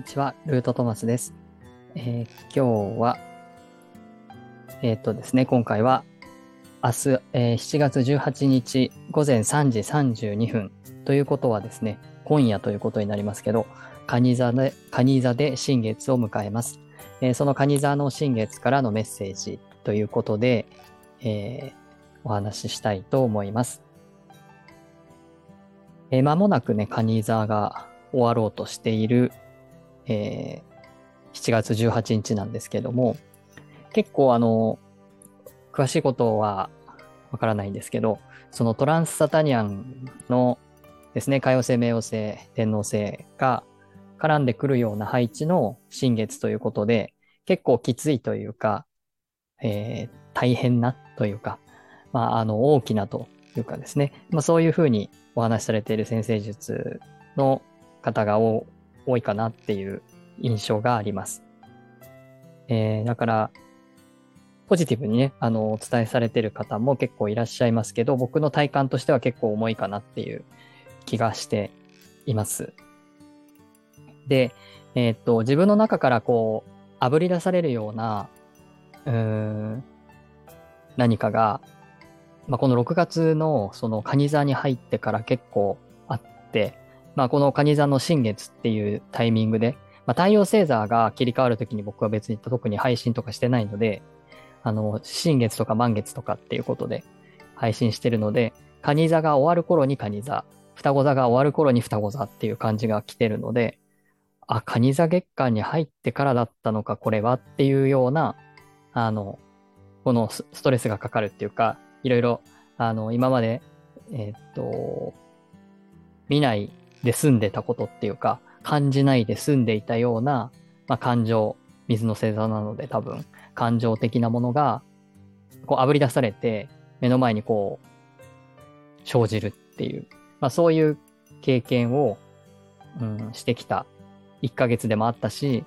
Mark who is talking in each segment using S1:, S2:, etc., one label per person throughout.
S1: にちは、ルートトマスです。えー今日は、えーっとですね、今回は、明日、えー7月18日午前3時32分ということはですね、今夜ということになりますけど、蟹座で、蟹座で新月を迎えます。えーその蟹座の新月からのメッセージということで、えーお話ししたいと思います。えー間もなくね、蟹座が終わろうとしている、えー7月18日なんですけども、結構あの、詳しいことはわからないんですけど、そのトランスサタニアンのですね、海王星、冥王星、天王星が絡んでくるような配置の新月ということで、結構きついというか、えー大変なというか、まあ、あの、大きなというかですね、まあ、そういうふうにお話しされている先生術の方が多多いかなっていう印象があります。えーだから、ポジティブにね、あの、お伝えされてる方も結構いらっしゃいますけど、僕の体感としては結構重いかなっていう気がしています。で、えーっと、自分の中からこう、あぶり出されるような、うーん、何かが、まあ、この6月のその蟹座に入ってから結構あって、まあ、この蟹座の新月っていうタイミングで、まあ、太陽星座が切り替わるときに僕は別に特に配信とかしてないので、あの、新月とか満月とかっていうことで配信してるので、蟹座が終わる頃に蟹座、双子座が終わる頃に双子座っていう感じが来てるので、あ、蟹座月間に入ってからだったのか、これはっていうような、あの、このストレスがかかるっていうか、いろいろ、あの、今まで、えーっと、見ないで済んでたことっていうか、感じないで済んでいたような、まあ、感情、水の星座なので多分、感情的なものが、こう、炙り出されて、目の前にこう、生じるっていう、まあ、そういう経験を、うん、してきた。1ヶ月でもあったし、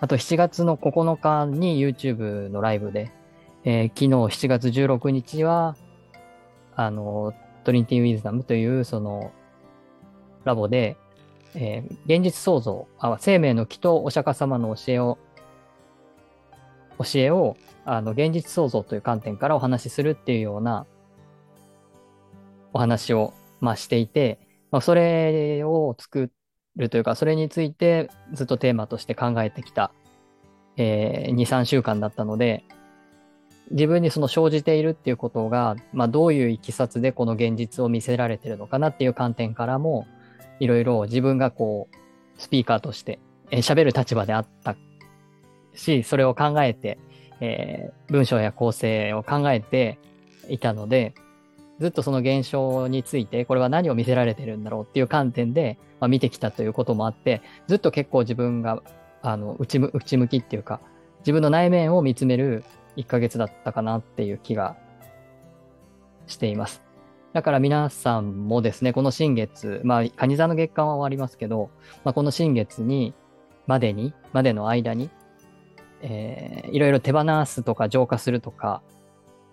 S1: あと7月の9日に YouTube のライブで、えー昨日7月16日は、あの、トリニティウィズダムという、その、ラボで、えー現実創造あ、生命の木とお釈迦様の教えを、教えを、あの、現実創造という観点からお話しするっていうような、お話を、まあ、していて、まあ、それを作るというか、それについてずっとテーマとして考えてきた、えー2、3週間だったので、自分にその生じているっていうことが、まあ、どういういきさつでこの現実を見せられてるのかなっていう観点からも、いろいろ自分がこう、スピーカーとしてえー喋る立場であったし、それを考えて、えー文章や構成を考えていたので、ずっとその現象について、これは何を見せられてるんだろうっていう観点で、まあ、見てきたということもあって、ずっと結構自分が、あの、内む内向きっていうか、自分の内面を見つめる1ヶ月だったかなっていう気がしています。だから皆さんもですね、この新月、まあ、蟹座の月間は終わりますけど、まあ、この新月に、までに、までの間に、えーいろいろ手放すとか浄化するとか、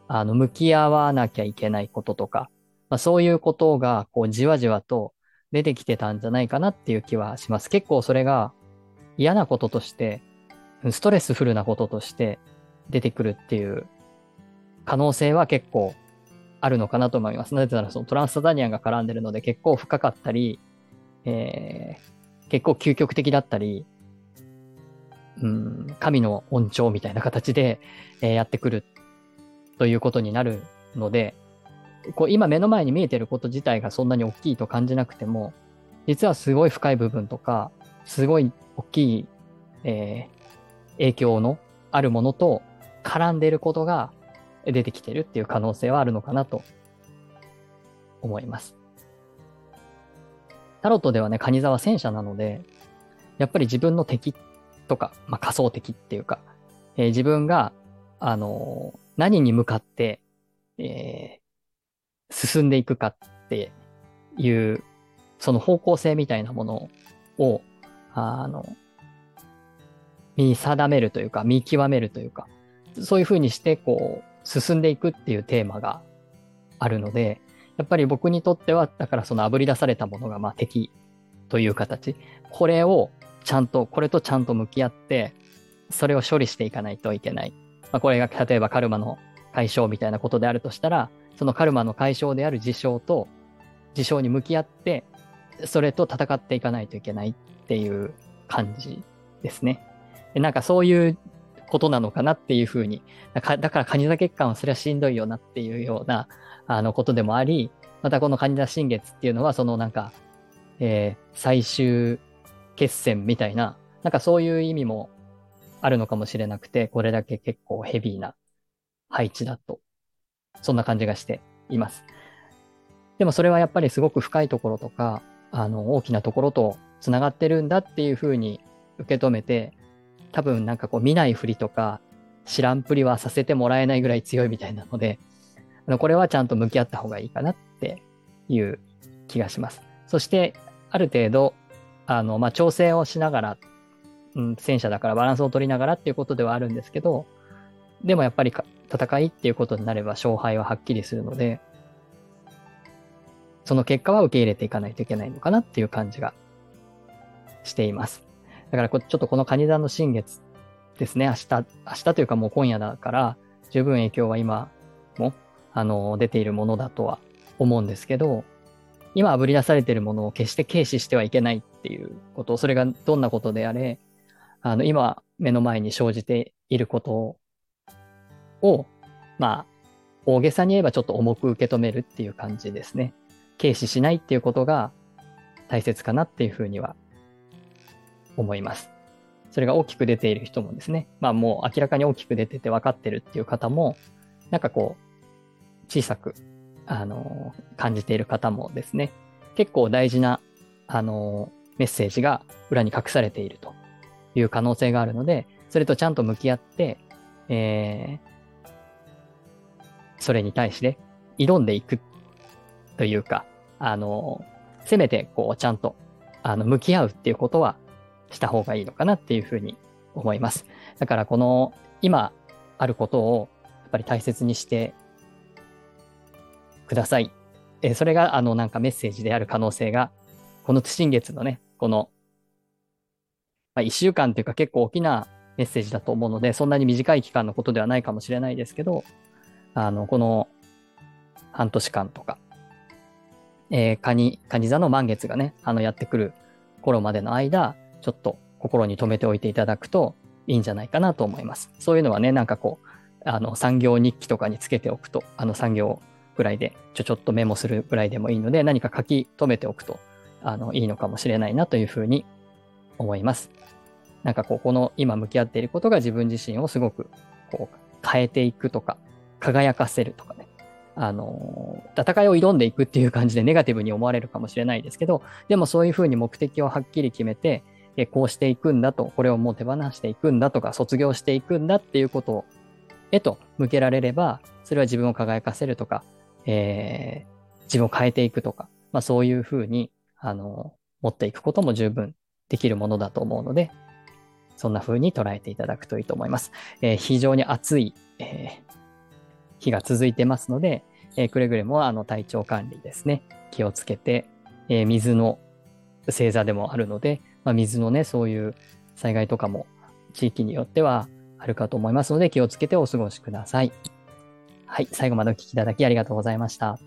S1: あの、向き合わなきゃいけないこととか、まあ、そういうことが、こう、じわじわと出てきてたんじゃないかなっていう気はします。結構それが嫌なこととして、ストレスフルなこととして出てくるっていう可能性は結構あるのかなと思います。なぜならそのトランスサダニアンが絡んでるので結構深かったり、えー結構究極的だったり、うん、神の恩寵みたいな形で、えーやってくるということになるので、こう今目の前に見えてること自体がそんなに大きいと感じなくても、実はすごい深い部分とか、すごい大きい、えー影響のあるものと絡んでいることが出てきてるっていう可能性はあるのかなと思います。タロットではね、カニ座は戦車なので、やっぱり自分の敵とか、まあ、仮想敵っていうか、えー自分が、あのー何に向かって、えー進んでいくかっていう、その方向性みたいなものを、あの、見定めるというか、見極めるというか、そういうふうにして、こう、進んでいくっていうテーマがあるので、やっぱり僕にとっては、だからその炙り出されたものが、まあ敵という形。これをちゃんと、これとちゃんと向き合って、それを処理していかないといけない。まあ、これが例えばカルマの解消みたいなことであるとしたら、そのカルマの解消である事象と、事象に向き合って、それと戦っていかないといけないっていう感じですね。なんかそういうことなのかなっていうふうに、だから、カニ座血管はそれはしんどいよなっていうような、あの、ことでもあり、またこのカニ座新月っていうのは、そのなんか、えー、最終決戦みたいな、なんかそういう意味もあるのかもしれなくて、これだけ結構ヘビーな配置だと、そんな感じがしています。でもそれはやっぱりすごく深いところとか、あの、大きなところと繋がってるんだっていうふうに受け止めて、多分なんかこう見ないふりとか知らんぷりはさせてもらえないぐらい強いみたいなので、あのこれはちゃんと向き合った方がいいかなっていう気がします。そして、ある程度、あの、まあ、調整をしながら、うん、戦車だからバランスを取りながらっていうことではあるんですけど、でもやっぱり戦いっていうことになれば勝敗ははっきりするので、その結果は受け入れていかないといけないのかなっていう感じがしています。だからちょっとこのカニ座の新月ですね、明日、明日というかもう今夜だから、十分影響は今も、あの、出ているものだとは思うんですけど、今あぶり出されているものを決して軽視してはいけないっていうこと、それがどんなことであれ、あの、今目の前に生じていることを、まあ、大げさに言えばちょっと重く受け止めるっていう感じですね。軽視しないっていうことが大切かなっていうふうには思います。それが大きく出ている人もですね、まあもう明らかに大きく出てて分かってるっていう方も、なんかこう、小さく、あの、感じている方もですね、結構大事な、あの、メッセージが裏に隠されているという可能性があるので、それとちゃんと向き合って、えー、それに対して挑んでいくというか、あの、せめてこうちゃんとあの向き合うっていうことはした方がいいのかなっていうふうに思います。だからこの今あることをやっぱり大切にしてください。えそれがあのなんかメッセージである可能性が、この新月のね、この、まあ、1週間というか結構大きなメッセージだと思うので、そんなに短い期間のことではないかもしれないですけど、あの、この半年間とか、えー、カニ、カニ座の満月がね、あの、やってくる頃までの間、ちょっと心に留めておいていただくといいんじゃないかなと思います。そういうのはね、なんかこう、あの、産業日記とかにつけておくと、あの産業ぐらいでちょちょっとメモするぐらいでもいいので、何か書き留めておくと、あの、いいのかもしれないなというふうに思います。なんかこう、この今向き合っていることが自分自身をすごくこう変えていくとか、輝かせるとかね。あの、戦いを挑んでいくっていう感じでネガティブに思われるかもしれないですけど、でもそういうふうに目的をはっきり決めて、えこうしていくんだと、これをもう手放していくんだとか、卒業していくんだっていうことへと向けられれば、それは自分を輝かせるとか、えー、自分を変えていくとか、まあそういうふうに、あの、持っていくことも十分できるものだと思うので、そんな風に捉えていただくといいと思います。えー、非常に暑い、えー、日が続いてますので、えー、くれぐれもあの体調管理ですね、気をつけて、え、水の星座でもあるので、まあ、水のね、そういう災害とかも地域によってはあるかと思いますので気をつけてお過ごしください。はい、最後までお聴きいただきありがとうございました。